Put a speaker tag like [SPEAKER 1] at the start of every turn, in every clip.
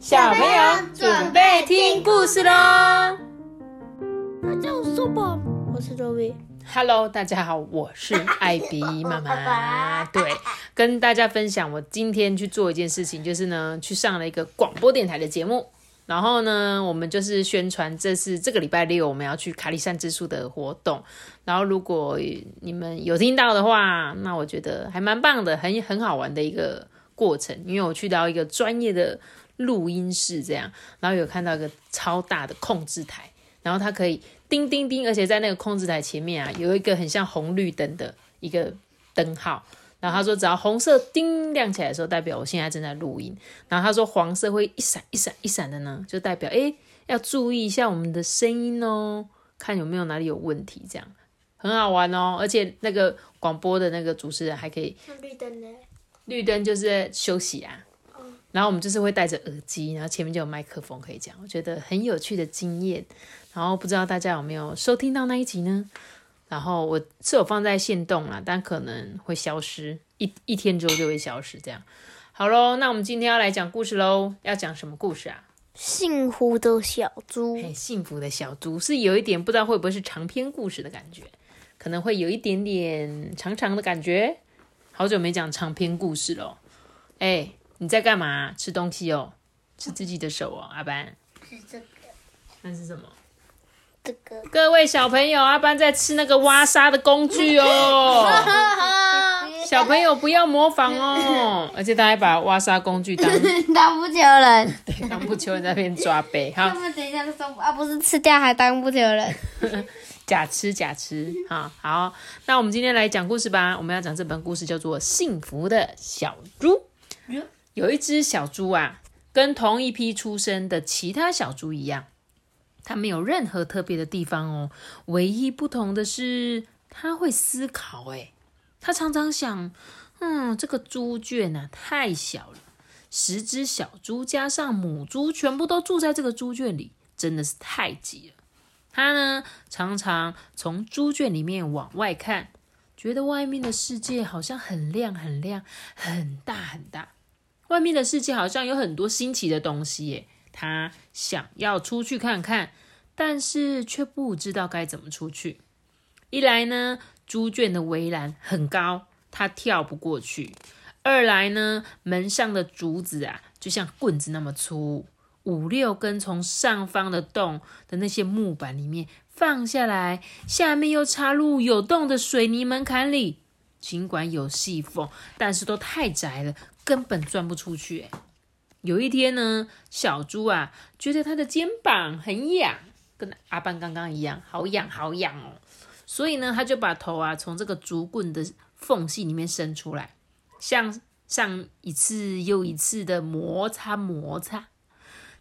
[SPEAKER 1] 小朋友准备听故事喽！
[SPEAKER 2] 大家好，我是苏宝，我是周薇。
[SPEAKER 1] Hello，大家好，我是艾比妈妈。对，跟大家分享，我今天去做一件事情，就是呢，去上了一个广播电台的节目。然后呢，我们就是宣传这是这个礼拜六我们要去卡里山之树的活动。然后如果你们有听到的话，那我觉得还蛮棒的，很很好玩的一个过程。因为我去到一个专业的录音室，这样，然后有看到一个超大的控制台，然后它可以叮叮叮，而且在那个控制台前面啊，有一个很像红绿灯的一个灯号。然后他说，只要红色叮亮起来的时候，代表我现在正在录音。然后他说，黄色会一闪一闪一闪的呢，就代表诶要注意一下我们的声音哦，看有没有哪里有问题，这样很好玩哦。而且那个广播的那个主持人还可以
[SPEAKER 2] 绿灯呢？
[SPEAKER 1] 绿灯就是休息啊，然后我们就是会戴着耳机，然后前面就有麦克风可以讲，我觉得很有趣的经验。然后不知道大家有没有收听到那一集呢？然后我是有放在线动啦，但可能会消失一一天之后就会消失。这样好喽，那我们今天要来讲故事喽。要讲什么故事啊？
[SPEAKER 2] 幸福的小猪，
[SPEAKER 1] 很，幸福的小猪是有一点不知道会不会是长篇故事的感觉，可能会有一点点长长的感觉。好久没讲长篇故事了。哎，你在干嘛？吃东西哦，吃自己的手哦，阿班。
[SPEAKER 2] 是这个，
[SPEAKER 1] 那是什么？
[SPEAKER 2] 这个。
[SPEAKER 1] 各位小朋友，阿班在吃那个挖沙的工具哦。小朋友不要模仿哦，而且他还把挖沙工具当
[SPEAKER 2] 当不求人，对
[SPEAKER 1] 当不求人在那边抓背，哈
[SPEAKER 2] 他，们等一下说啊，不是吃掉还当不求人。
[SPEAKER 1] 假吃假吃，哈，好，那我们今天来讲故事吧。我们要讲这本故事叫做《幸福的小猪》。有一只小猪啊，跟同一批出生的其他小猪一样，它没有任何特别的地方哦。唯一不同的是，它会思考。诶，它常常想，嗯，这个猪圈啊太小了，十只小猪加上母猪全部都住在这个猪圈里，真的是太挤了。他呢，常常从猪圈里面往外看，觉得外面的世界好像很亮、很亮、很大、很大。外面的世界好像有很多新奇的东西耶。他想要出去看看，但是却不知道该怎么出去。一来呢，猪圈的围栏很高，他跳不过去；二来呢，门上的竹子啊，就像棍子那么粗。五六根从上方的洞的那些木板里面放下来，下面又插入有洞的水泥门槛里。尽管有细缝，但是都太窄了，根本钻不出去。有一天呢，小猪啊觉得他的肩膀很痒，跟阿班刚刚一样，好痒好痒哦。所以呢，他就把头啊从这个竹棍的缝隙里面伸出来，向上一次又一次的摩擦摩擦。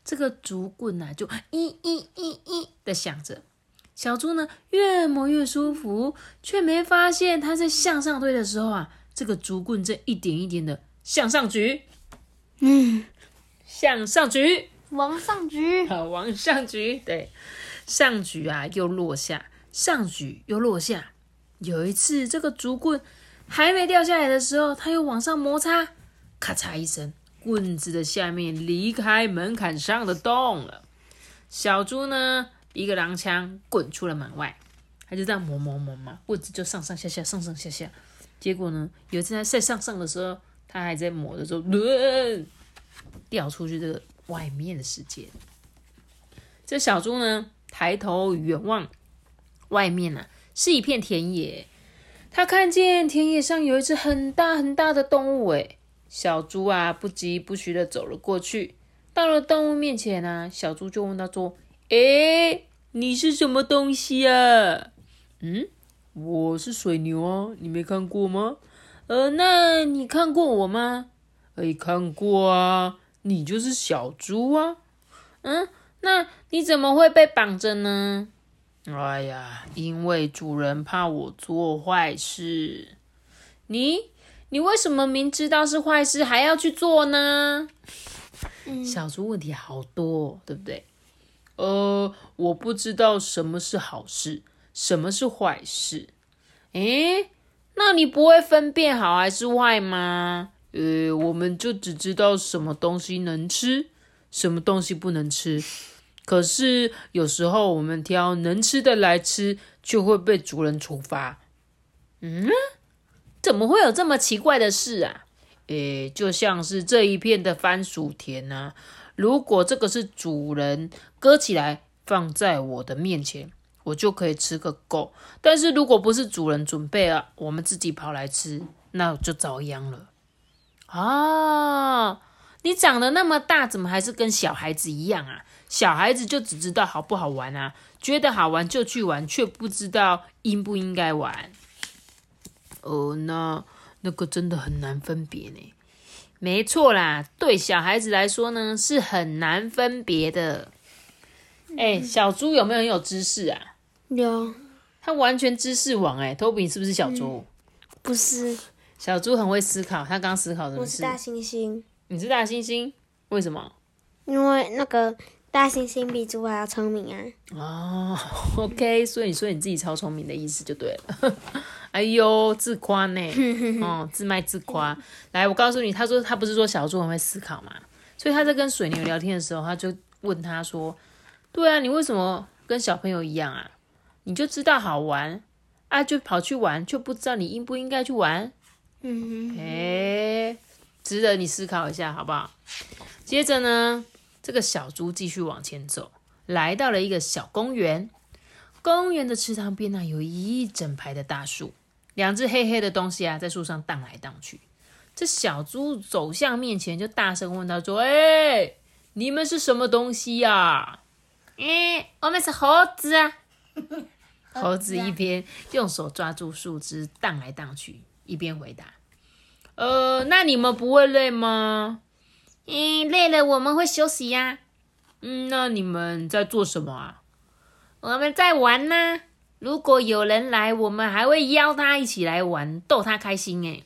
[SPEAKER 1] 这个竹棍呐、啊，就咦咦咦咦的响着。小猪呢，越磨越舒服，却没发现它在向上推的时候啊，这个竹棍正一点一点的向上举，
[SPEAKER 2] 嗯，
[SPEAKER 1] 向上举，
[SPEAKER 2] 往上举，
[SPEAKER 1] 好，往上举，对，上举啊，又落下，上举又落下。有一次，这个竹棍还没掉下来的时候，它又往上摩擦，咔嚓一声。棍子的下面离开门槛上的洞了，小猪呢，一个踉跄滚出了门外，他就这样磨磨磨嘛，棍子就上上下下，上上下下。结果呢，有一次他在上上的时候，他还在磨的时候，掉出去这个外面的世界。这小猪呢，抬头远望，外面呢、是一片田野，他看见田野上有一只很大很大的动物，诶。小猪啊，不疾不徐的走了过去。到了动物面前啊，小猪就问他说：“诶，你是什么东西啊？”“嗯，我是水牛啊，你没看过吗？”“呃，那你看过我吗？”“哎，看过啊，你就是小猪啊。”“嗯，那你怎么会被绑着呢？”“哎呀，因为主人怕我做坏事。”“你？”你为什么明知道是坏事还要去做呢？
[SPEAKER 2] 嗯、
[SPEAKER 1] 小猪问题好多，对不对？呃，我不知道什么是好事，什么是坏事。诶，那你不会分辨好还是坏吗？呃，我们就只知道什么东西能吃，什么东西不能吃。可是有时候我们挑能吃的来吃，就会被主人处罚。嗯，怎么会有这么奇怪的事啊？诶，就像是这一片的番薯田呢。如果这个是主人割起来放在我的面前，我就可以吃个够。但是如果不是主人准备啊，我们自己跑来吃，那就遭殃了。啊，你长得那么大，怎么还是跟小孩子一样啊？小孩子就只知道好不好玩啊，觉得好玩就去玩，却不知道应不应该玩。哦，那那个真的很难分别呢。没错啦，对小孩子来说呢，是很难分别的。哎，小猪有没有很有知识啊？
[SPEAKER 2] 有，
[SPEAKER 1] 他完全知识王哎。托比是不是小猪？
[SPEAKER 2] 不是，
[SPEAKER 1] 小猪很会思考。他刚思考什么？
[SPEAKER 2] 我是大猩猩。
[SPEAKER 1] 你是大猩猩？为什么？
[SPEAKER 2] 因为那个大猩猩比猪还要聪明啊。
[SPEAKER 1] 哦，OK，所以你说你自己超聪明的意思就对了。哎呦，自夸呢，哦，自卖自夸。来，我告诉你，他说他不是说小猪很会思考嘛，所以他在跟水牛聊天的时候，他就问他说：“对啊，你为什么跟小朋友一样啊？你就知道好玩啊，就跑去玩，就不知道你应不应该去玩。”嗯，哎，值得你思考一下，好不好？接着呢，这个小猪继续往前走，来到了一个小公园。公园的池塘边呢，有一整排的大树。两只黑黑的东西啊，在树上荡来荡去。这小猪走向面前，就大声问他说：“哎，你们是什么东西呀？”“
[SPEAKER 2] 哎，我们是猴子啊。”
[SPEAKER 1] 猴子一边用手抓住树枝荡来荡去，一边回答：“呃，那你们不会累吗？”“
[SPEAKER 2] 嗯，累了我们会休息呀。”“
[SPEAKER 1] 嗯，那你们在做什么啊？”“
[SPEAKER 2] 我们在玩呢。”如果有人来，我们还会邀他一起来玩，逗他开心。哎，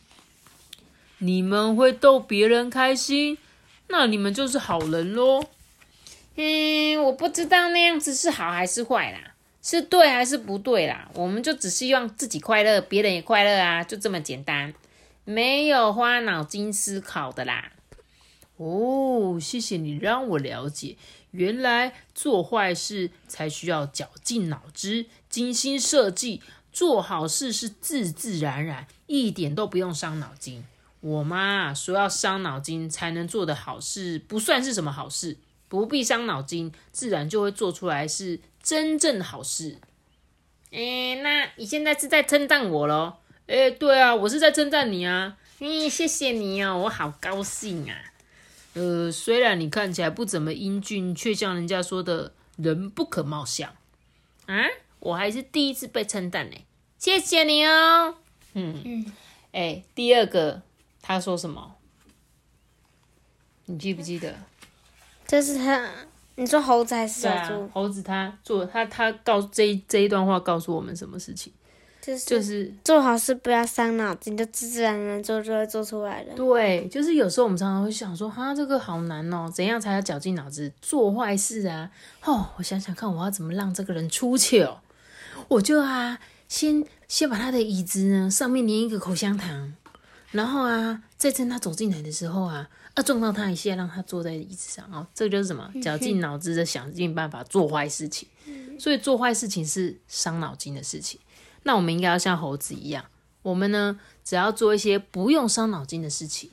[SPEAKER 1] 你们会逗别人开心，那你们就是好人喽。
[SPEAKER 2] 嗯，我不知道那样子是好还是坏啦，是对还是不对啦。我们就只希望自己快乐，别人也快乐啊，就这么简单，没有花脑筋思考的啦。
[SPEAKER 1] 哦，谢谢你让我了解。原来做坏事才需要绞尽脑汁、精心设计，做好事是自自然然，一点都不用伤脑筋。我妈说要伤脑筋才能做的好事，不算是什么好事，不必伤脑筋，自然就会做出来是真正的好事。
[SPEAKER 2] 哎，那你现在是在称赞我喽？
[SPEAKER 1] 哎，对啊，我是在称赞你啊。
[SPEAKER 2] 嗯，谢谢你哦，我好高兴啊。
[SPEAKER 1] 呃，虽然你看起来不怎么英俊，却像人家说的“人不可貌相”。
[SPEAKER 2] 啊，我还是第一次被称赞呢，谢谢你哦。
[SPEAKER 1] 嗯嗯，哎，第二个他说什么？你记不记得？
[SPEAKER 2] 这是他，你说猴子还是小猪？
[SPEAKER 1] 猴子他做他他告这这一段话告诉我们什么事情？就是
[SPEAKER 2] 做好事不要伤脑筋，就自自然然做就会做出来的。
[SPEAKER 1] 对，就是有时候我们常常会想说，哈，这个好难哦，怎样才要绞尽脑汁做坏事啊？哦，我想想看，我要怎么让这个人出糗？我就啊，先先把他的椅子呢上面粘一个口香糖，然后啊，再趁他走进来的时候啊，啊撞到他一下，让他坐在椅子上哦，这个就是什么？绞尽脑汁的想尽办法做坏事情。所以做坏事情是伤脑筋的事情。那我们应该要像猴子一样，我们呢，只要做一些不用伤脑筋的事情，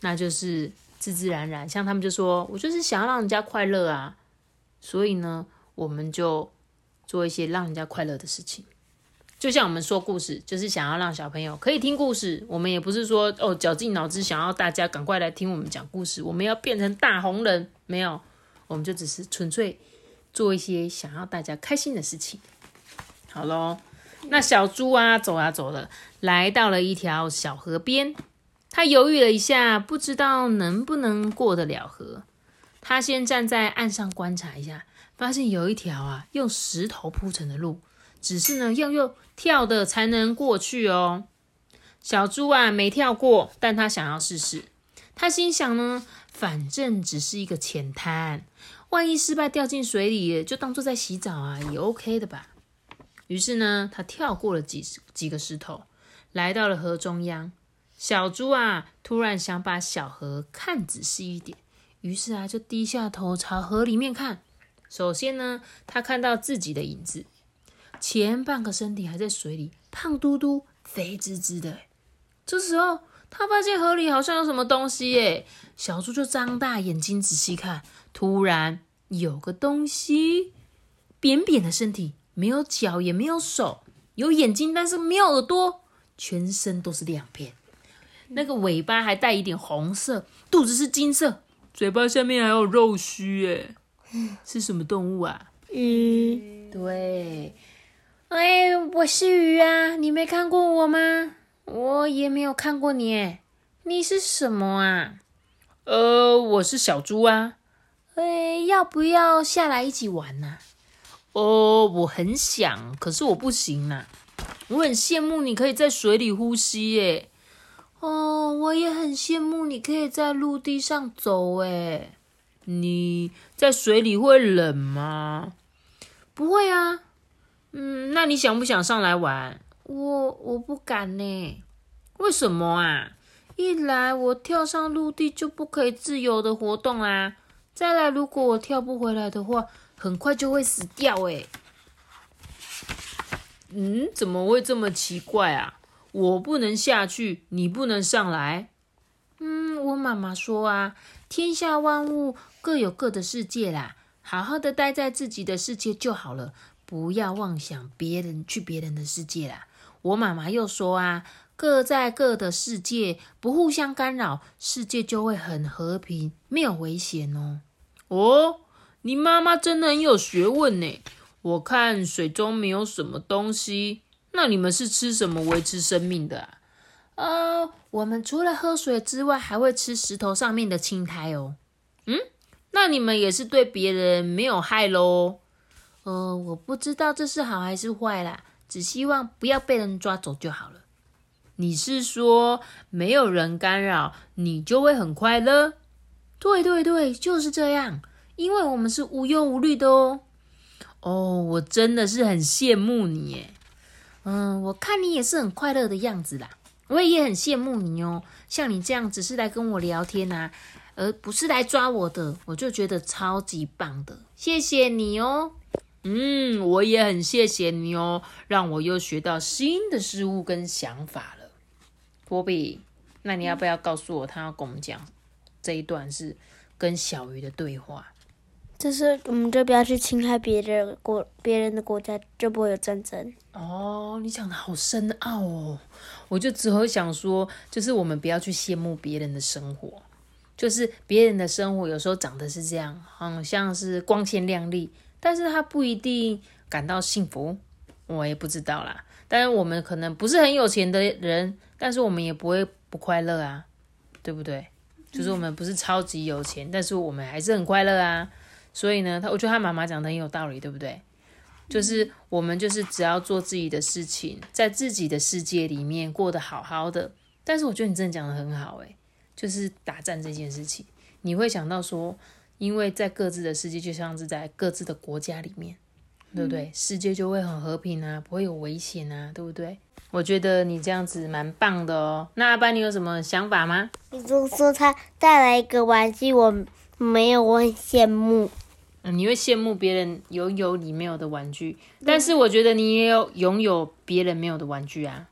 [SPEAKER 1] 那就是自自然然。像他们就说，我就是想要让人家快乐啊，所以呢，我们就做一些让人家快乐的事情。就像我们说故事，就是想要让小朋友可以听故事。我们也不是说哦，绞尽脑汁想要大家赶快来听我们讲故事，我们要变成大红人，没有，我们就只是纯粹做一些想要大家开心的事情。好喽。那小猪啊，走啊走了，来到了一条小河边。他犹豫了一下，不知道能不能过得了河。他先站在岸上观察一下，发现有一条啊用石头铺成的路，只是呢要用跳的才能过去哦。小猪啊没跳过，但他想要试试。他心想呢，反正只是一个浅滩，万一失败掉进水里，就当做在洗澡啊，也 OK 的吧。于是呢，他跳过了几几个石头，来到了河中央。小猪啊，突然想把小河看仔细一点，于是啊，就低下头朝河里面看。首先呢，他看到自己的影子，前半个身体还在水里，胖嘟嘟、肥滋滋的。这时候，他发现河里好像有什么东西耶，小猪就张大眼睛仔细看，突然有个东西，扁扁的身体，没有脚也没有手，有眼睛但是没有耳朵，全身都是亮片，那个尾巴还带一点红色，肚子是金色。嘴巴下面还有肉须，耶，是什么动物啊？
[SPEAKER 2] 嗯。
[SPEAKER 1] 对，
[SPEAKER 2] 哎，我是鱼啊，你没看过我吗？我也没有看过你，你是什么啊？
[SPEAKER 1] 呃，我是小猪啊。
[SPEAKER 2] 哎，要不要下来一起玩呢？
[SPEAKER 1] 哦，我很想，可是我不行呐。我很羡慕你可以在水里呼吸，耶。
[SPEAKER 2] 哦，我也很羡慕你可以在陆地上走诶。
[SPEAKER 1] 你在水里会冷吗？
[SPEAKER 2] 不会啊。
[SPEAKER 1] 嗯，那你想不想上来玩？
[SPEAKER 2] 我我不敢呢。
[SPEAKER 1] 为什么啊？
[SPEAKER 2] 一来我跳上陆地就不可以自由的活动啊。再来，如果我跳不回来的话，很快就会死掉诶。
[SPEAKER 1] 嗯，怎么会这么奇怪啊？我不能下去，你不能上来。
[SPEAKER 2] 嗯，我妈妈说啊，天下万物各有各的世界啦，好好的待在自己的世界就好了，不要妄想别人去别人的世界啦。我妈妈又说啊，各在各的世界，不互相干扰，世界就会很和平，没有危险哦。
[SPEAKER 1] 哦，你妈妈真的很有学问呢。我看水中没有什么东西。那你们是吃什么维持生命的啊？
[SPEAKER 2] 呃，我们除了喝水之外，还会吃石头上面的青苔哦。
[SPEAKER 1] 嗯，那你们也是对别人没有害喽？
[SPEAKER 2] 呃，我不知道这是好还是坏啦，只希望不要被人抓走就好了。
[SPEAKER 1] 你是说没有人干扰，你就会很快乐？
[SPEAKER 2] 对对对，就是这样，因为我们是无忧无虑的哦。
[SPEAKER 1] 哦，我真的是很羡慕你耶。
[SPEAKER 2] 嗯，我看你也是很快乐的样子啦，我也很羡慕你哦。像你这样只是来跟我聊天啊，而不是来抓我的，我就觉得超级棒的。谢谢你哦。
[SPEAKER 1] 嗯，我也很谢谢你哦，让我又学到新的事物跟想法了。波比，那你要不要告诉我，他要跟我们讲这一段是跟小鱼的对话？
[SPEAKER 3] 就是我们就不要去侵害别人国别人的国家，就不会有战争。
[SPEAKER 1] 哦，你讲的好深奥哦！我就只会想说，就是我们不要去羡慕别人的生活，就是别人的生活有时候长得是这样，好像是光鲜亮丽，但是他不一定感到幸福。我也不知道啦。但是我们可能不是很有钱的人，但是我们也不会不快乐啊，对不对？就是我们不是超级有钱，但是我们还是很快乐啊。所以呢，他我觉得他妈妈讲的很有道理，对不对？就是我们就是只要做自己的事情，在自己的世界里面过得好好的。但是我觉得你真的讲的很好，诶，就是打战这件事情，你会想到说，因为在各自的世界，就像是在各自的国家里面，对不对？世界就会很和平啊，不会有危险啊，对不对？我觉得你这样子蛮棒的哦。那阿班，你有什么想法吗？
[SPEAKER 3] 你就说他带来一个玩具，我没有，我很羡慕。
[SPEAKER 1] 嗯，你会羡慕别人拥有你没有的玩具，但是我觉得你也有拥有别人没有的玩具啊。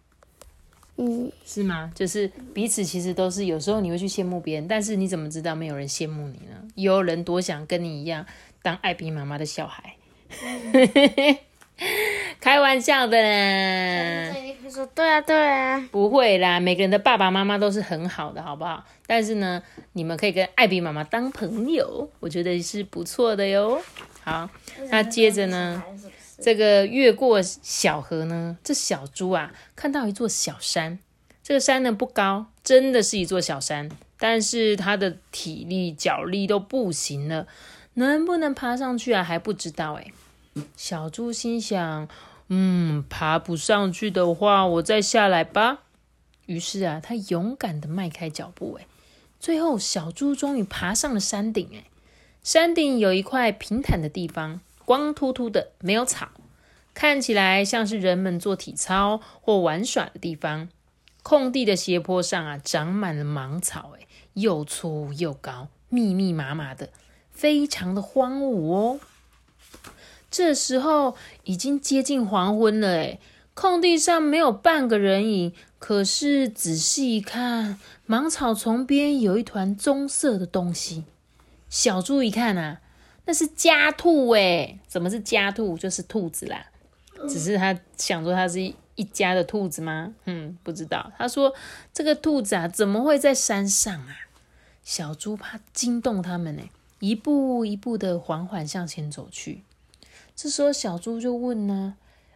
[SPEAKER 3] 嗯，
[SPEAKER 1] 是吗？就是彼此其实都是有时候你会去羡慕别人，但是你怎么知道没有人羡慕你呢？有人多想跟你一样当艾比妈妈的小孩。开玩笑的啦！
[SPEAKER 3] 说对啊，对啊，
[SPEAKER 1] 不会啦，每个人的爸爸妈妈都是很好的，好不好？但是呢，你们可以跟艾比妈妈当朋友，我觉得是不错的哟。好，那接着呢，这个越过小河呢，这小猪啊，看到一座小山，这个山呢不高，真的是一座小山，但是它的体力、脚力都不行了，能不能爬上去啊？还不知道哎。小猪心想：“嗯，爬不上去的话，我再下来吧。”于是啊，他勇敢的迈开脚步。哎，最后小猪终于爬上了山顶。哎，山顶有一块平坦的地方，光秃秃的，没有草，看起来像是人们做体操或玩耍的地方。空地的斜坡上啊，长满了芒草。哎，又粗又高，密密麻麻的，非常的荒芜哦。这时候已经接近黄昏了，诶空地上没有半个人影。可是仔细一看，芒草丛边有一团棕色的东西。小猪一看啊，是家兔诶什么是家兔？就是兔子啦。只是他想说他是一一家的兔子吗？嗯，不知道。他说这个兔子啊，怎么会在山上啊？小猪怕惊动他们呢，一步一步的缓缓向前走去。这时候小猪就问呢。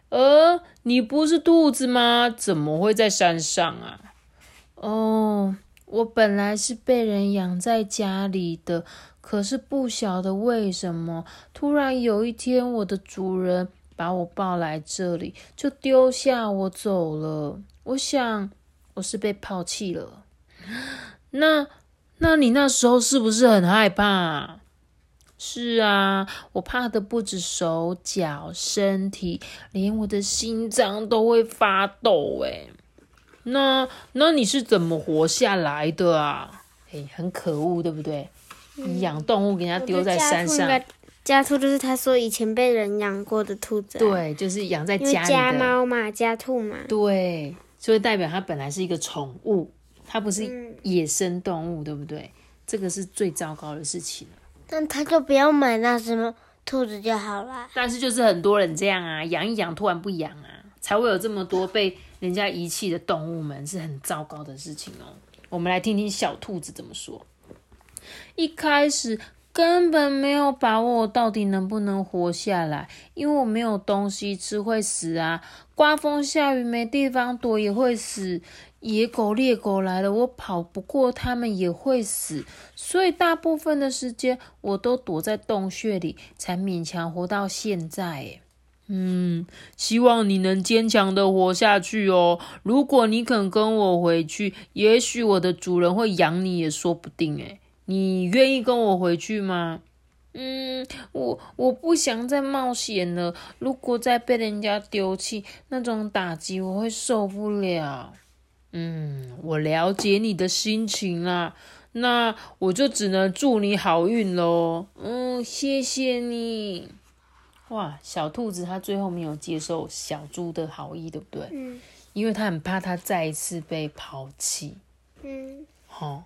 [SPEAKER 1] 呃，你不是兔子吗？怎么会在山上啊？哦，我本来是被人养在家里的，可是不晓得为什么，突然有一天，我的主人把我抱来这里，就丢下我走了。我想，我是被抛弃了。那，那你那时候是不是很害怕？是啊，我怕的不止手脚、身体，连我的心脏都会发抖哎。那那你是怎么活下来的啊？哎，很可恶，对不对？你养动物给人家丢在山上，
[SPEAKER 3] 家兔就是他说以前被人养过的兔子。
[SPEAKER 1] 对，就是养在家里
[SPEAKER 3] 家猫嘛，家兔嘛。
[SPEAKER 1] 对，所以代表它本来是一个宠物，它不是野生动物，对不对？这个是最糟糕的事情。
[SPEAKER 3] 那他就不要买那什么兔子就好了。
[SPEAKER 1] 但是就是很多人这样啊，养一养突然不养啊，才会有这么多被人家遗弃的动物们，是很糟糕的事情哦。我们来听听小兔子怎么说。一开始根本没有把握我到底能不能活下来，因为我没有东西吃会死啊，刮风下雨没地方躲也会死。野狗、猎狗来了，我跑不过他们也会死，所以大部分的时间我都躲在洞穴里，才勉强活到现在。嗯，希望你能坚强的活下去哦。如果你肯跟我回去，也许我的主人会养你也说不定。诶你愿意跟我回去吗？嗯，我我不想再冒险了。如果再被人家丢弃，那种打击我会受不了。嗯，我了解你的心情啦，那我就只能祝你好运喽。嗯，谢谢你。哇，小兔子它最后没有接受小猪的好意，对不对？嗯。因为它很怕它再一次被抛弃。嗯。好，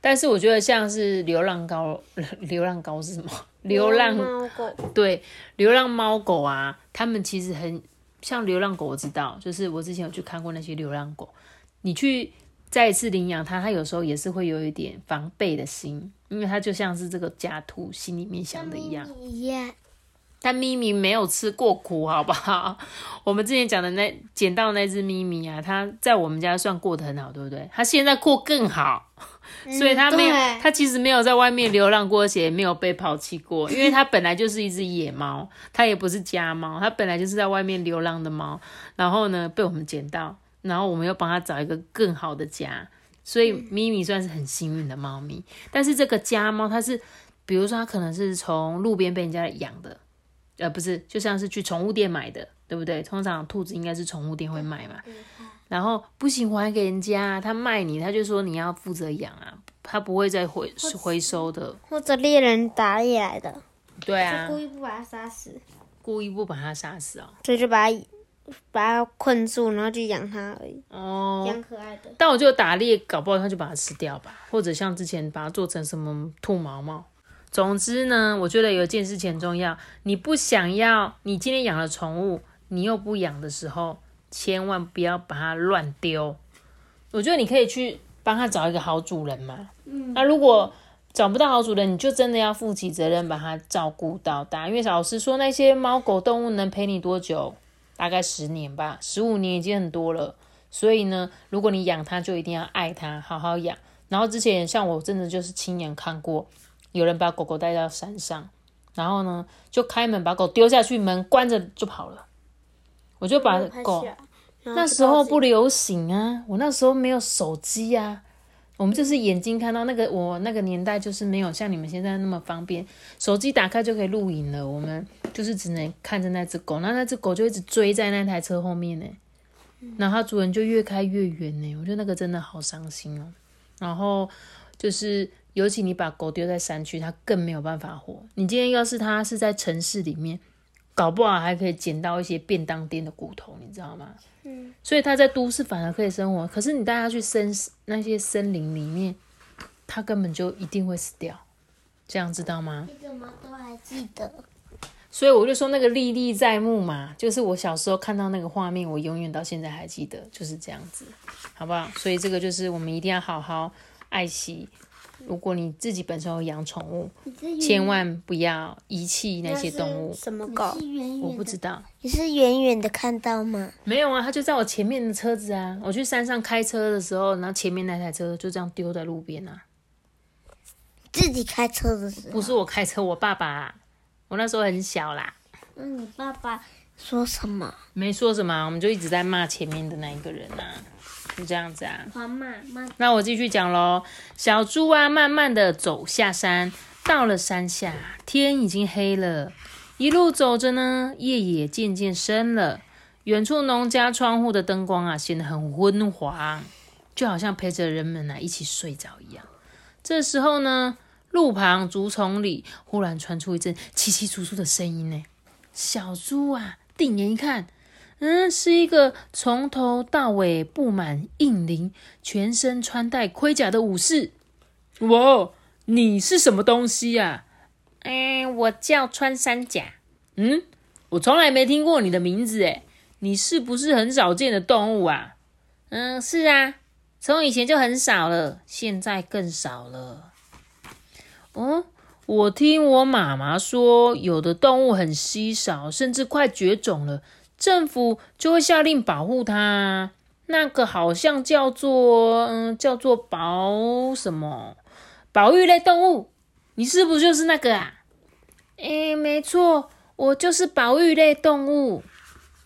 [SPEAKER 1] 但是我觉得像是流浪狗，流浪狗是什么？流浪
[SPEAKER 3] 猫狗。
[SPEAKER 1] 对，流浪猫狗啊，他们其实很像流浪狗。我知道，就是我之前有去看过那些流浪狗。你去再一次领养它，它有时候也是会有一点防备的心，因为它就像是这个家兔心里面想的一样。但咪咪没有吃过苦，好不好？我们之前讲的那捡到那只咪咪啊，它在我们家算过得很好，对不对？它现在过更好，所以它没有，它其实没有在外面流浪过，而且没有被抛弃过，因为它本来就是一只野猫，它也不是家猫，它本来就是在外面流浪的猫，然后呢被我们捡到。然后我们又帮他找一个更好的家，所以咪咪算是很幸运的猫咪。但是这个家猫，它是，比如说它可能是从路边被人家养的，呃，不是，就像是去宠物店买的，对不对？通常兔子应该是宠物店会卖嘛。然后不行还给人家，他卖你，他就说你要负责养啊，他不会再回回收的。
[SPEAKER 3] 或者猎人打猎来的，
[SPEAKER 1] 对啊，
[SPEAKER 3] 故意不把它杀死，
[SPEAKER 1] 故意不把它杀死哦，
[SPEAKER 3] 所以就把它。把它困住，然后就养它而已。哦，养可爱的。
[SPEAKER 1] 但我就打猎，搞不好它就把它吃掉吧，或者像之前把它做成什么兔毛毛。总之呢，我觉得有一件事情很重要，你不想要，你今天养了宠物，你又不养的时候，千万不要把它乱丢。我觉得你可以去帮它找一个好主人嘛。嗯。那如果找不到好主人，你就真的要负起责任，把它照顾到大。因为老实说，那些猫狗动物能陪你多久？大概十年吧，十五年已经很多了。所以呢，如果你养它，就一定要爱它，好好养。然后之前像我真的就是亲眼看过，有人把狗狗带到山上，然后呢就开门把狗丢下去，门关着就跑了。我就把狗那时候不流行啊，我那时候没有手机啊。我们就是眼睛看到那个，我那个年代就是没有像你们现在那么方便，手机打开就可以录影了。我们就是只能看着那只狗，那那只狗就一直追在那台车后面呢，然后主人就越开越远呢。我觉得那个真的好伤心哦。然后就是尤其你把狗丢在山区，它更没有办法活。你今天要是它是在城市里面，搞不好还可以捡到一些便当店的骨头，你知道吗？嗯。所以他在都市反而可以生活，可是你带他去森那些森林里面，他根本就一定会死掉。这样知道吗？
[SPEAKER 3] 你怎么都还记得？
[SPEAKER 1] 所以我就说那个历历在目嘛，就是我小时候看到那个画面，我永远到现在还记得，就是这样子，好不好？所以这个就是我们一定要好好爱惜。如果你自己本身有养宠物，千万不要遗弃那些动物。
[SPEAKER 3] 什么狗？
[SPEAKER 1] 我不知道。
[SPEAKER 3] 你是远远的看到吗？
[SPEAKER 1] 没有啊，它就在我前面的车子啊。我去山上开车的时候，然后前面那台车就这样丢在路边啊。
[SPEAKER 3] 自己开车的时候？
[SPEAKER 1] 不是我开车，我爸爸。我那时候很小啦。
[SPEAKER 3] 那你爸爸说什么？
[SPEAKER 1] 没说什么，我们就一直在骂前面的那一个人呐，就这样子啊。
[SPEAKER 3] 好，慢慢。
[SPEAKER 1] 那我继续讲喽。小猪啊，慢慢的走下山，到了山下，天已经黑了。一路走着呢，夜也渐渐深了。远处农家窗户的灯光啊，显得很昏黄，就好像陪着人们啊一起睡着一样。这时候呢。路旁竹丛里，忽然传出一阵稀稀疏疏的声音呢。小猪啊，定眼一看，嗯，是一个从头到尾布满硬鳞、全身穿戴盔甲的武士。哇，你是什么东西呀？
[SPEAKER 2] 嗯，我叫穿山甲。
[SPEAKER 1] 嗯，我从来没听过你的名字诶。你是不是很少见的动物啊？
[SPEAKER 2] 嗯，是啊，从以前就很少了，现在更少了。
[SPEAKER 1] 哦，我听我妈妈说，有的动物很稀少，甚至快绝种了，政府就会下令保护它。那个好像叫做嗯，叫做保什么？保育类动物？你是不是就是那个啊？
[SPEAKER 2] 哎，没错，我就是保育类动物。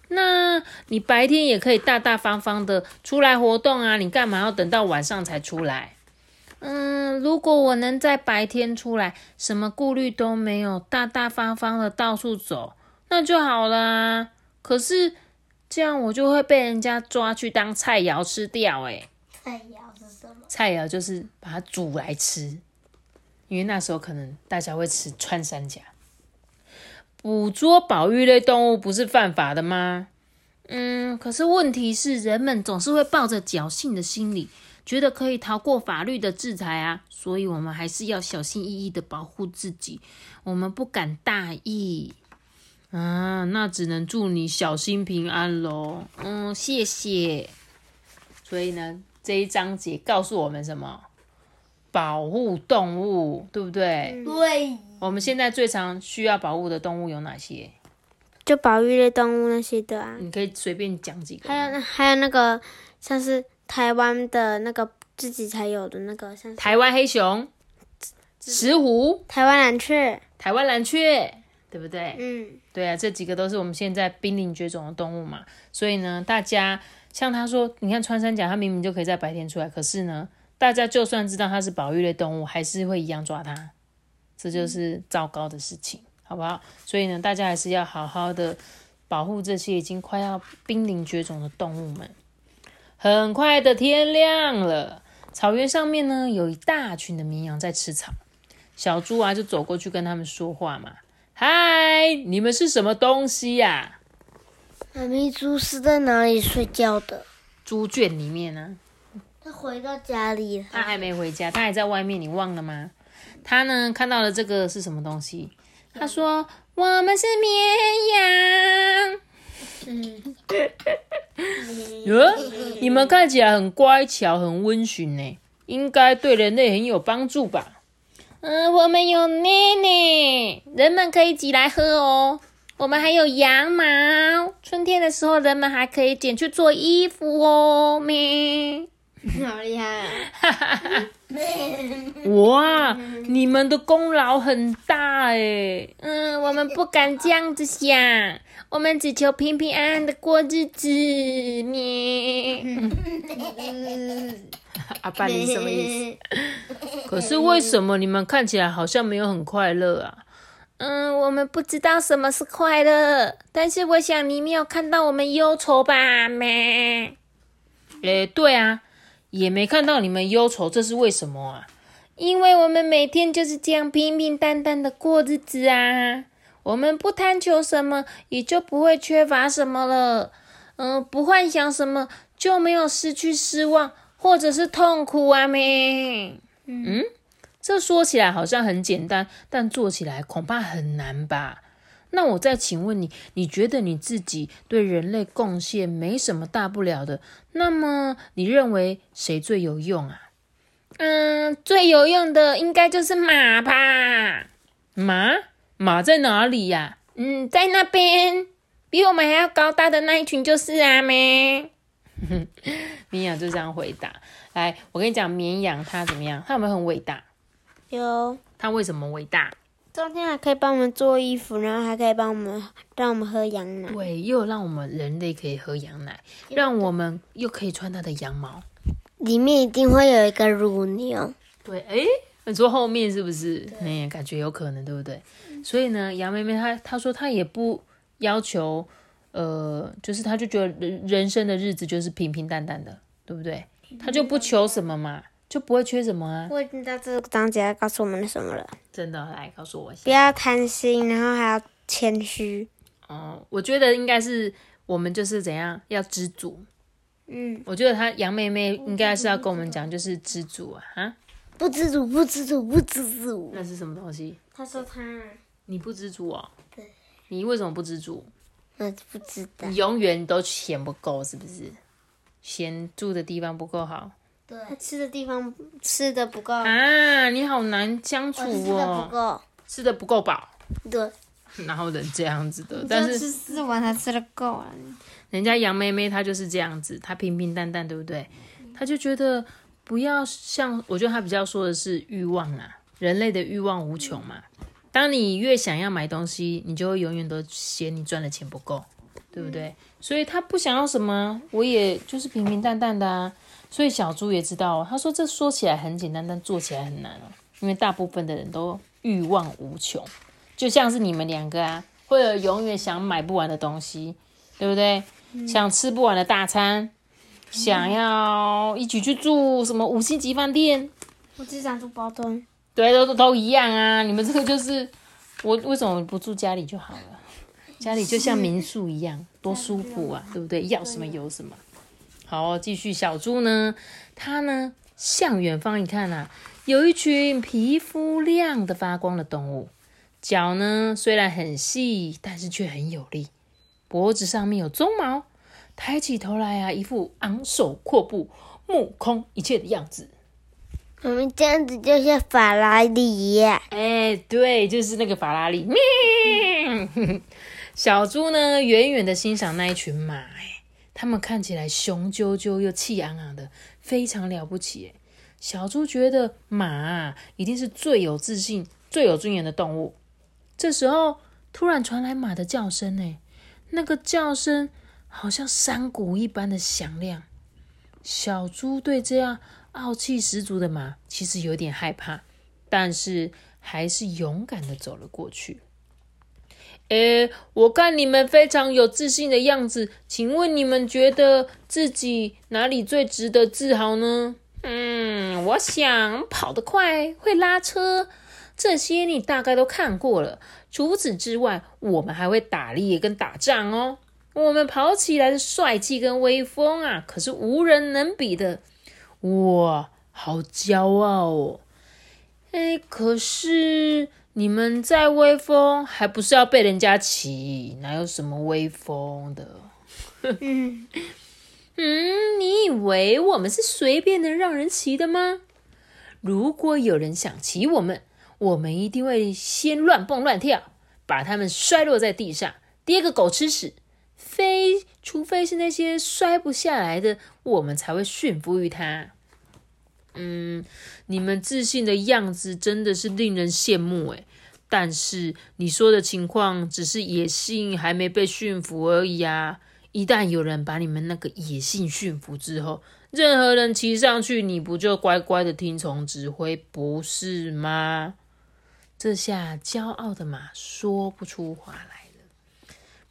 [SPEAKER 1] 那你白天也可以大大方方的出来活动啊，你干嘛要等到晚上才出来？
[SPEAKER 2] 嗯，如果我能在白天出来，什么顾虑都没有，大大方方的到处走，那就好了。可是这样我就会被人家抓去当菜肴吃掉。哎，
[SPEAKER 3] 菜肴是什么？
[SPEAKER 1] 菜肴就是把它煮来吃，因为那时候可能大家会吃穿山甲。捕捉保育类动物不是犯法的吗？
[SPEAKER 2] 嗯，可是问题是，人们总是会抱着侥幸的心理。觉得可以逃过法律的制裁啊，所以我们还是要小心翼翼的保护自己，我们不敢大意
[SPEAKER 1] 啊。那只能祝你小心平安喽。
[SPEAKER 2] 嗯，谢谢。
[SPEAKER 1] 所以呢，这一章节告诉我们什么？保护动物，对不对？
[SPEAKER 3] 对。
[SPEAKER 1] 我们现在最常需要保护的动物有哪些？
[SPEAKER 3] 就保育类动物那些的啊。
[SPEAKER 1] 你可以随便讲几个。
[SPEAKER 3] 还有那还有那个像是。台湾的那个自己才有的那个，像
[SPEAKER 1] 台湾黑熊、石虎、
[SPEAKER 3] 台湾蓝雀、
[SPEAKER 1] 台湾蓝雀，对不对？
[SPEAKER 3] 嗯，
[SPEAKER 1] 对啊，这几个都是我们现在濒临绝种的动物嘛。所以呢，大家像他说，你看穿山甲，它明明就可以在白天出来，可是呢，大家就算知道它是保育类动物，还是会一样抓它，这就是糟糕的事情，好不好？所以呢，大家还是要好好的保护这些已经快要濒临绝种的动物们。很快的天亮了，草原上面呢有一大群的绵羊在吃草。小猪啊就走过去跟他们说话嘛：“嗨，你们是什么东西呀？”
[SPEAKER 3] 妈咪猪是在哪里睡觉的？
[SPEAKER 1] 猪圈里面呢。
[SPEAKER 3] 他回到家里了。
[SPEAKER 1] 他还没回家，他还在外面，你忘了吗？他呢看到了这个是什么东西？他说：“我们是绵羊。”嗯，你们看起来很乖巧、很温驯呢，应该对人类很有帮助吧？
[SPEAKER 2] 嗯，我们有奶奶，人们可以挤来喝哦。我们还有羊毛，春天的时候人们还可以剪去做衣服哦。咩，
[SPEAKER 3] 好厉害！
[SPEAKER 1] 哇，你们的功劳很大哎。
[SPEAKER 2] 嗯，我们不敢这样子想。我们只求平平安安的过日子，咩？
[SPEAKER 1] 阿爸，你什么意思？可是为什么你们看起来好像没有很快乐啊？
[SPEAKER 2] 嗯，我们不知道什么是快乐，但是我想你没有看到我们忧愁吧，咩？
[SPEAKER 1] 诶，对啊，也没看到你们忧愁，这是为什么啊？因为我们每天就是这样平平淡淡的过日子啊。我们不贪求什么，也就不会缺乏什么了。嗯，不幻想什么，就没有失去失望或者是痛苦啊，咩。嗯，这说起来好像很简单，但做起来恐怕很难吧？那我再请问你，你觉得你自己对人类贡献没什么大不了的？那么你认为谁最有用啊？嗯，最有用的应该就是马吧？马？马在哪里呀？嗯，在那边，比我们还要高大的那一群就是啊，咩？绵羊就这样回答。来，我跟你讲，绵羊它怎么样？它有没有很伟大？
[SPEAKER 2] 有。
[SPEAKER 1] 它为什么伟大？
[SPEAKER 2] 冬天还可以帮我们做衣服，然后还可以帮我们让我们喝羊奶。
[SPEAKER 1] 对，又让我们人类可以喝羊奶，让我们又可以穿它的羊毛。
[SPEAKER 2] 里面一定会有一个乳牛。
[SPEAKER 1] 对，哎，你说后面是不是？哎，感觉有可能，对不对？所以呢，羊妹妹她她说她也不要求，呃，就是他就觉得人人生的日子就是平平淡淡的，对不对？他就不求什么嘛。就不会缺什么啊！
[SPEAKER 2] 我已经知道这个章节要告诉我们什么了。
[SPEAKER 1] 真的，来告诉我一下。
[SPEAKER 2] 不要贪心，然后还要谦虚。
[SPEAKER 1] 哦，我觉得应该是我们就是怎样要知足。嗯，我觉得他杨妹妹应该是要跟我们讲，就是知足啊！啊，
[SPEAKER 2] 不知足，不知足，不知足。
[SPEAKER 1] 那是什么东西？
[SPEAKER 2] 他说他
[SPEAKER 1] 你不知足哦。
[SPEAKER 2] 对。
[SPEAKER 1] 你为什么不知足？
[SPEAKER 2] 我不知道。
[SPEAKER 1] 你永远都嫌不够，是不是？嫌住的地方不够好。
[SPEAKER 2] 他吃的地方吃的不够
[SPEAKER 1] 啊！你好难相处哦，
[SPEAKER 2] 吃的不够，
[SPEAKER 1] 吃的不够饱。
[SPEAKER 2] 对，
[SPEAKER 1] 然后人这样子的，但是
[SPEAKER 2] 吃四碗才吃的够啊。
[SPEAKER 1] 人家杨妹妹她就是这样子，她平平淡淡，对不对？她就觉得不要像，我觉得她比较说的是欲望啊，人类的欲望无穷嘛。当你越想要买东西，你就会永远都嫌你赚的钱不够，对不对？所以他不想要什么，我也就是平平淡淡的啊。所以小猪也知道，他说这说起来很简单，但做起来很难哦。因为大部分的人都欲望无穷，就像是你们两个啊，会有永远想买不完的东西，对不对？想吃不完的大餐，想要一起去住什么五星级饭店。
[SPEAKER 2] 我只想住包栋。
[SPEAKER 1] 对，都都一样啊。你们这个就是我为什么不住家里就好了？家里就像民宿一样，多舒服啊，对不对？要什么有什么。好，继续。小猪呢？它呢？向远方一看啊，有一群皮肤亮的发光的动物。脚呢，虽然很细，但是却很有力。脖子上面有鬃毛。抬起头来啊，一副昂首阔步、目空一切的样子。
[SPEAKER 2] 我们这样子就像法拉利。
[SPEAKER 1] 哎，对，就是那个法拉利。小猪呢，远远的欣赏那一群马。哎他们看起来雄赳赳又气昂昂的，非常了不起。小猪觉得马一定是最有自信、最有尊严的动物。这时候，突然传来马的叫声，呢，那个叫声好像山谷一般的响亮。小猪对这样傲气十足的马其实有点害怕，但是还是勇敢的走了过去。诶，我看你们非常有自信的样子，请问你们觉得自己哪里最值得自豪呢？嗯，我想跑得快，会拉车，这些你大概都看过了。除此之外，我们还会打猎跟打仗哦。我们跑起来的帅气跟威风啊，可是无人能比的。哇，好骄傲哦！诶，可是。你们在威风，还不是要被人家骑？哪有什么威风的？嗯，你以为我们是随便能让人骑的吗？如果有人想骑我们，我们一定会先乱蹦乱跳，把他们摔落在地上，跌个狗吃屎。非除非是那些摔不下来的，我们才会驯服于他。嗯，你们自信的样子真的是令人羡慕诶。但是你说的情况只是野性还没被驯服而已啊！一旦有人把你们那个野性驯服之后，任何人骑上去，你不就乖乖的听从指挥，不是吗？这下骄傲的马说不出话来。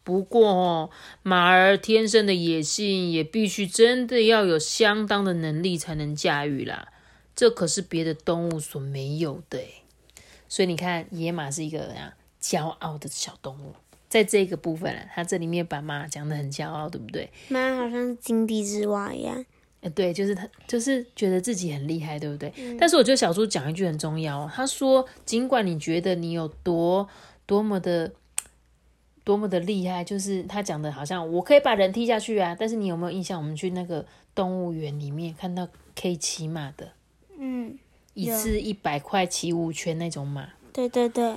[SPEAKER 1] 不过，马儿天生的野性也必须真的要有相当的能力才能驾驭啦。这可是别的动物所没有的所以你看，野马是一个啊骄傲的小动物，在这个部分啊，它这里面把马讲的很骄傲，对不对？
[SPEAKER 3] 马好像井底之蛙一样。
[SPEAKER 1] 呃，对，就是他，就是觉得自己很厉害，对不对？但是我觉得小猪讲一句很重要，他说：尽管你觉得你有多多么的多么的厉害，就是他讲的好像我可以把人踢下去啊。但是你有没有印象？我们去那个动物园里面看到可以骑马的，
[SPEAKER 3] 嗯，
[SPEAKER 1] 一次一百块骑五圈那种马，
[SPEAKER 3] 对对对，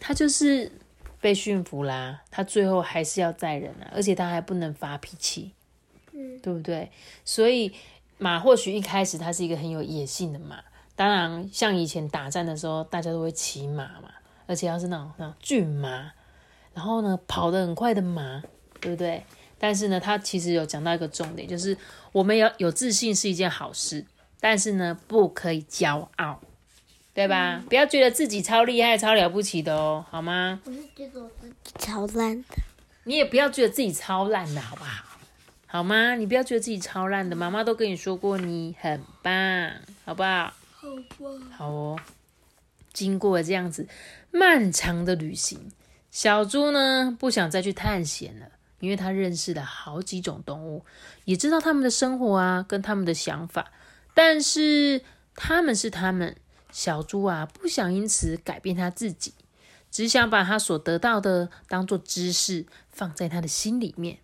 [SPEAKER 1] 他就是被驯服啦，他最后还是要载人啊，而且他还不能发脾气。嗯对不对？所以马或许一开始它是一个很有野性的马，当然像以前打战的时候，大家都会骑马嘛，而且要是那种那种骏马，然后呢跑得很快的马，对不对？但是呢，他其实有讲到一个重点，就是我们要有自信是一件好事，但是呢不可以骄傲，对吧？不要觉得自己超厉害、超了不起的哦，好吗？
[SPEAKER 3] 我是觉得我自己超烂的，
[SPEAKER 1] 你也不要觉得自己超烂的，好不好？好吗？你不要觉得自己超烂的，妈妈都跟你说过你很棒，好不好？
[SPEAKER 3] 好吧。
[SPEAKER 1] 好哦。经过了这样子漫长的旅行，小猪呢不想再去探险了，因为他认识了好几种动物，也知道他们的生活啊，跟他们的想法。但是他们是他们，小猪啊不想因此改变他自己，只想把他所得到的当做知识放在他的心里面。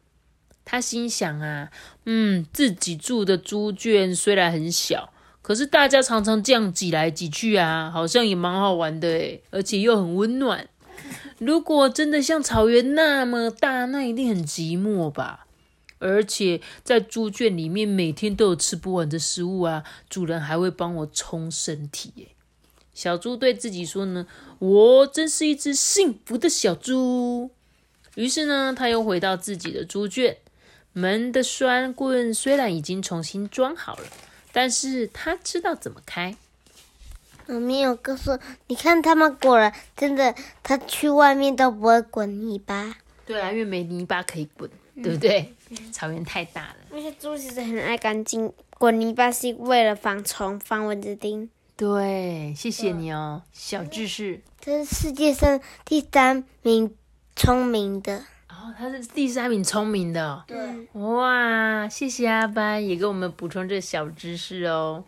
[SPEAKER 1] 他心想啊，嗯，自己住的猪圈虽然很小，可是大家常常这样挤来挤去啊，好像也蛮好玩的诶，而且又很温暖。如果真的像草原那么大，那一定很寂寞吧？而且在猪圈里面，每天都有吃不完的食物啊，主人还会帮我冲身体耶。小猪对自己说呢：“我真是一只幸福的小猪。”于是呢，他又回到自己的猪圈。门的栓棍虽然已经重新装好了，但是他知道怎么开。
[SPEAKER 3] 我没有告诉你看，他们果然真的，他去外面都不会滚泥巴。
[SPEAKER 1] 对啊，因为没泥巴可以滚，对不对？草原太大了。
[SPEAKER 3] 那些猪其实很爱干净，滚泥巴是为了防虫、防蚊子叮。
[SPEAKER 1] 对，谢谢你哦，小知识。
[SPEAKER 3] 这是世界上第三名聪明的。
[SPEAKER 1] 哦，他是第三名聪明的。
[SPEAKER 3] 对，
[SPEAKER 1] 哇，谢谢阿班也给我们补充这小知识哦。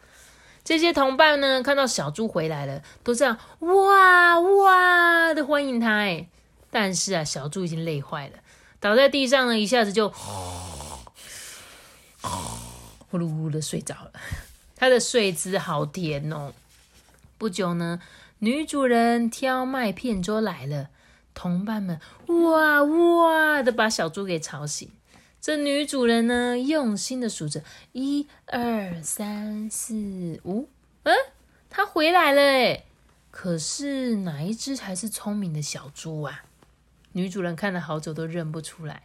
[SPEAKER 1] 这些同伴呢，看到小猪回来了，都这样哇哇的欢迎他哎。但是啊，小猪已经累坏了，倒在地上呢，一下子就呼噜呼噜的睡着了。他的睡姿好甜哦。不久呢，女主人挑麦片粥来了。同伴们哇哇的把小猪给吵醒。这女主人呢，用心的数着一二三四五，嗯，她回来了诶可是哪一只才是聪明的小猪啊？女主人看了好久都认不出来。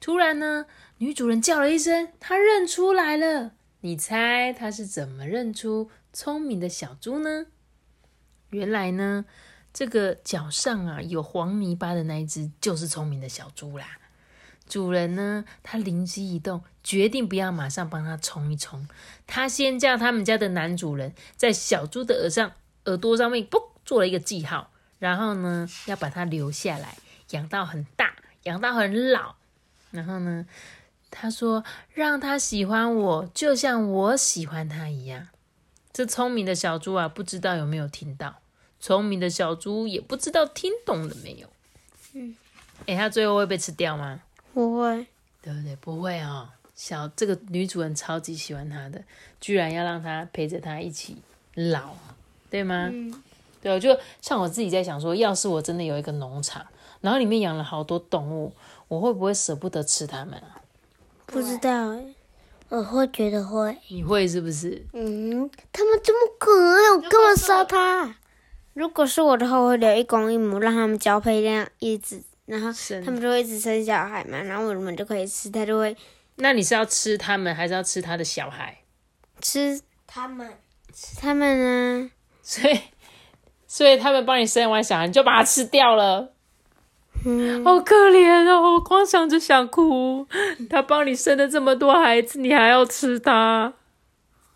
[SPEAKER 1] 突然呢，女主人叫了一声，她认出来了。你猜她是怎么认出聪明的小猪呢？原来呢。这个脚上啊有黄泥巴的那一只就是聪明的小猪啦。主人呢，他灵机一动，决定不要马上帮他冲一冲。他先叫他们家的男主人在小猪的耳上、耳朵上面嘣做了一个记号，然后呢，要把它留下来，养到很大，养到很老。然后呢，他说让他喜欢我，就像我喜欢他一样。这聪明的小猪啊，不知道有没有听到。聪明的小猪也不知道听懂了没有。嗯，哎，它最后会被吃掉吗？
[SPEAKER 3] 不会，
[SPEAKER 1] 对不对？不会哦。小这个女主人超级喜欢它的，居然要让它陪着它一起老，对吗？嗯，对。我就像我自己在想说，要是我真的有一个农场，然后里面养了好多动物，我会不会舍不得吃它们啊？
[SPEAKER 3] 不知道哎，我会觉得会。
[SPEAKER 1] 你会是不是？
[SPEAKER 3] 嗯，它们这么可爱，我干嘛杀它？如果是我的话，我会留一公一母，让他们交配，这样一直，然后他们就会一直生小孩嘛，然后我们就可以吃，他就会。
[SPEAKER 1] 那你是要吃他们，还是要吃他的小孩？
[SPEAKER 3] 吃他们，吃他们呢？
[SPEAKER 1] 所以，所以他们帮你生完小孩，你就把它吃掉了。嗯，好可怜哦，我光想着想哭。他帮你生了这么多孩子，你还要吃他？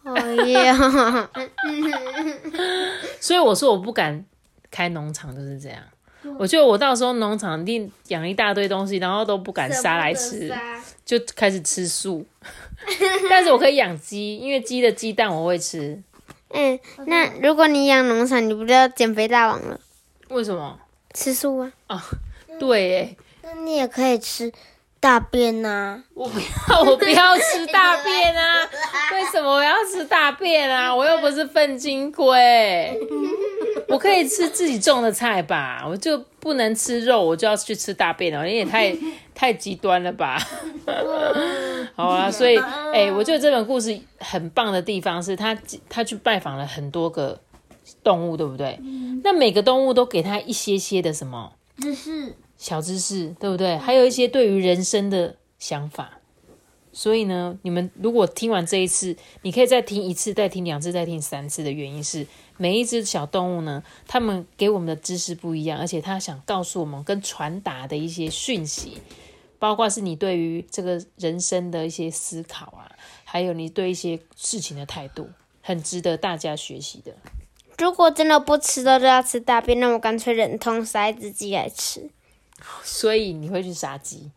[SPEAKER 3] 哎呀，
[SPEAKER 1] 所以我说我不敢开农场就是这样。我觉得我到时候农场一定养一大堆东西，然后都不敢杀来吃，就开始吃素。但是我可以养鸡，因为鸡的鸡蛋我会吃。
[SPEAKER 3] 嗯，那如果你养农场，你不就要减肥大王了？
[SPEAKER 1] 为什么？
[SPEAKER 3] 吃素啊。
[SPEAKER 1] 啊，对，诶，
[SPEAKER 3] 那你也可以吃大便呐。
[SPEAKER 1] 我不要，我不要吃大便啊！为什么我要吃大便啊？我又不是粪金龟。我可以吃自己种的菜吧，我就不能吃肉，我就要去吃大便了，你也太 太极端了吧？好啊，所以哎，我觉得这本故事很棒的地方是他他去拜访了很多个动物，对不对？那每个动物都给他一些些的什么
[SPEAKER 3] 知识、
[SPEAKER 1] 小知识，对不对？还有一些对于人生的想法。所以呢，你们如果听完这一次，你可以再听一次，再听两次，再听三次的原因是。每一只小动物呢，它们给我们的知识不一样，而且它想告诉我们跟传达的一些讯息，包括是你对于这个人生的一些思考啊，还有你对一些事情的态度，很值得大家学习的。
[SPEAKER 3] 如果真的不吃都要吃大便，那我干脆忍痛塞自己来吃。
[SPEAKER 1] 所以你会去杀鸡？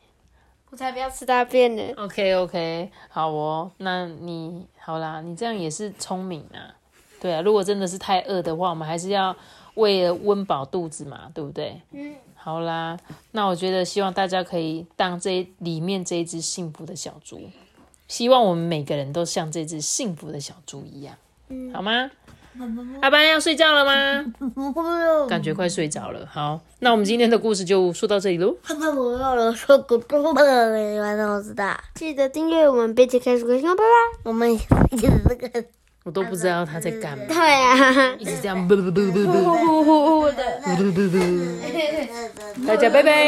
[SPEAKER 3] 我才不要吃大便呢。
[SPEAKER 1] OK OK，好哦，那你好啦，你这样也是聪明啊。对啊，如果真的是太饿的话，我们还是要为了温饱肚子嘛，对不对？嗯，好啦，那我觉得希望大家可以当这里面这一只幸福的小猪，希望我们每个人都像这只幸福的小猪一样，嗯，好吗？阿班要睡觉了吗？感觉快睡着了。好那我们今天的故事就说到这里喽
[SPEAKER 3] 记得订阅我们贝奇开始更新拜拜我们一直在
[SPEAKER 1] 我都不知道他在干嘛。
[SPEAKER 3] 对啊
[SPEAKER 1] 一直这样啵啵啵大家拜拜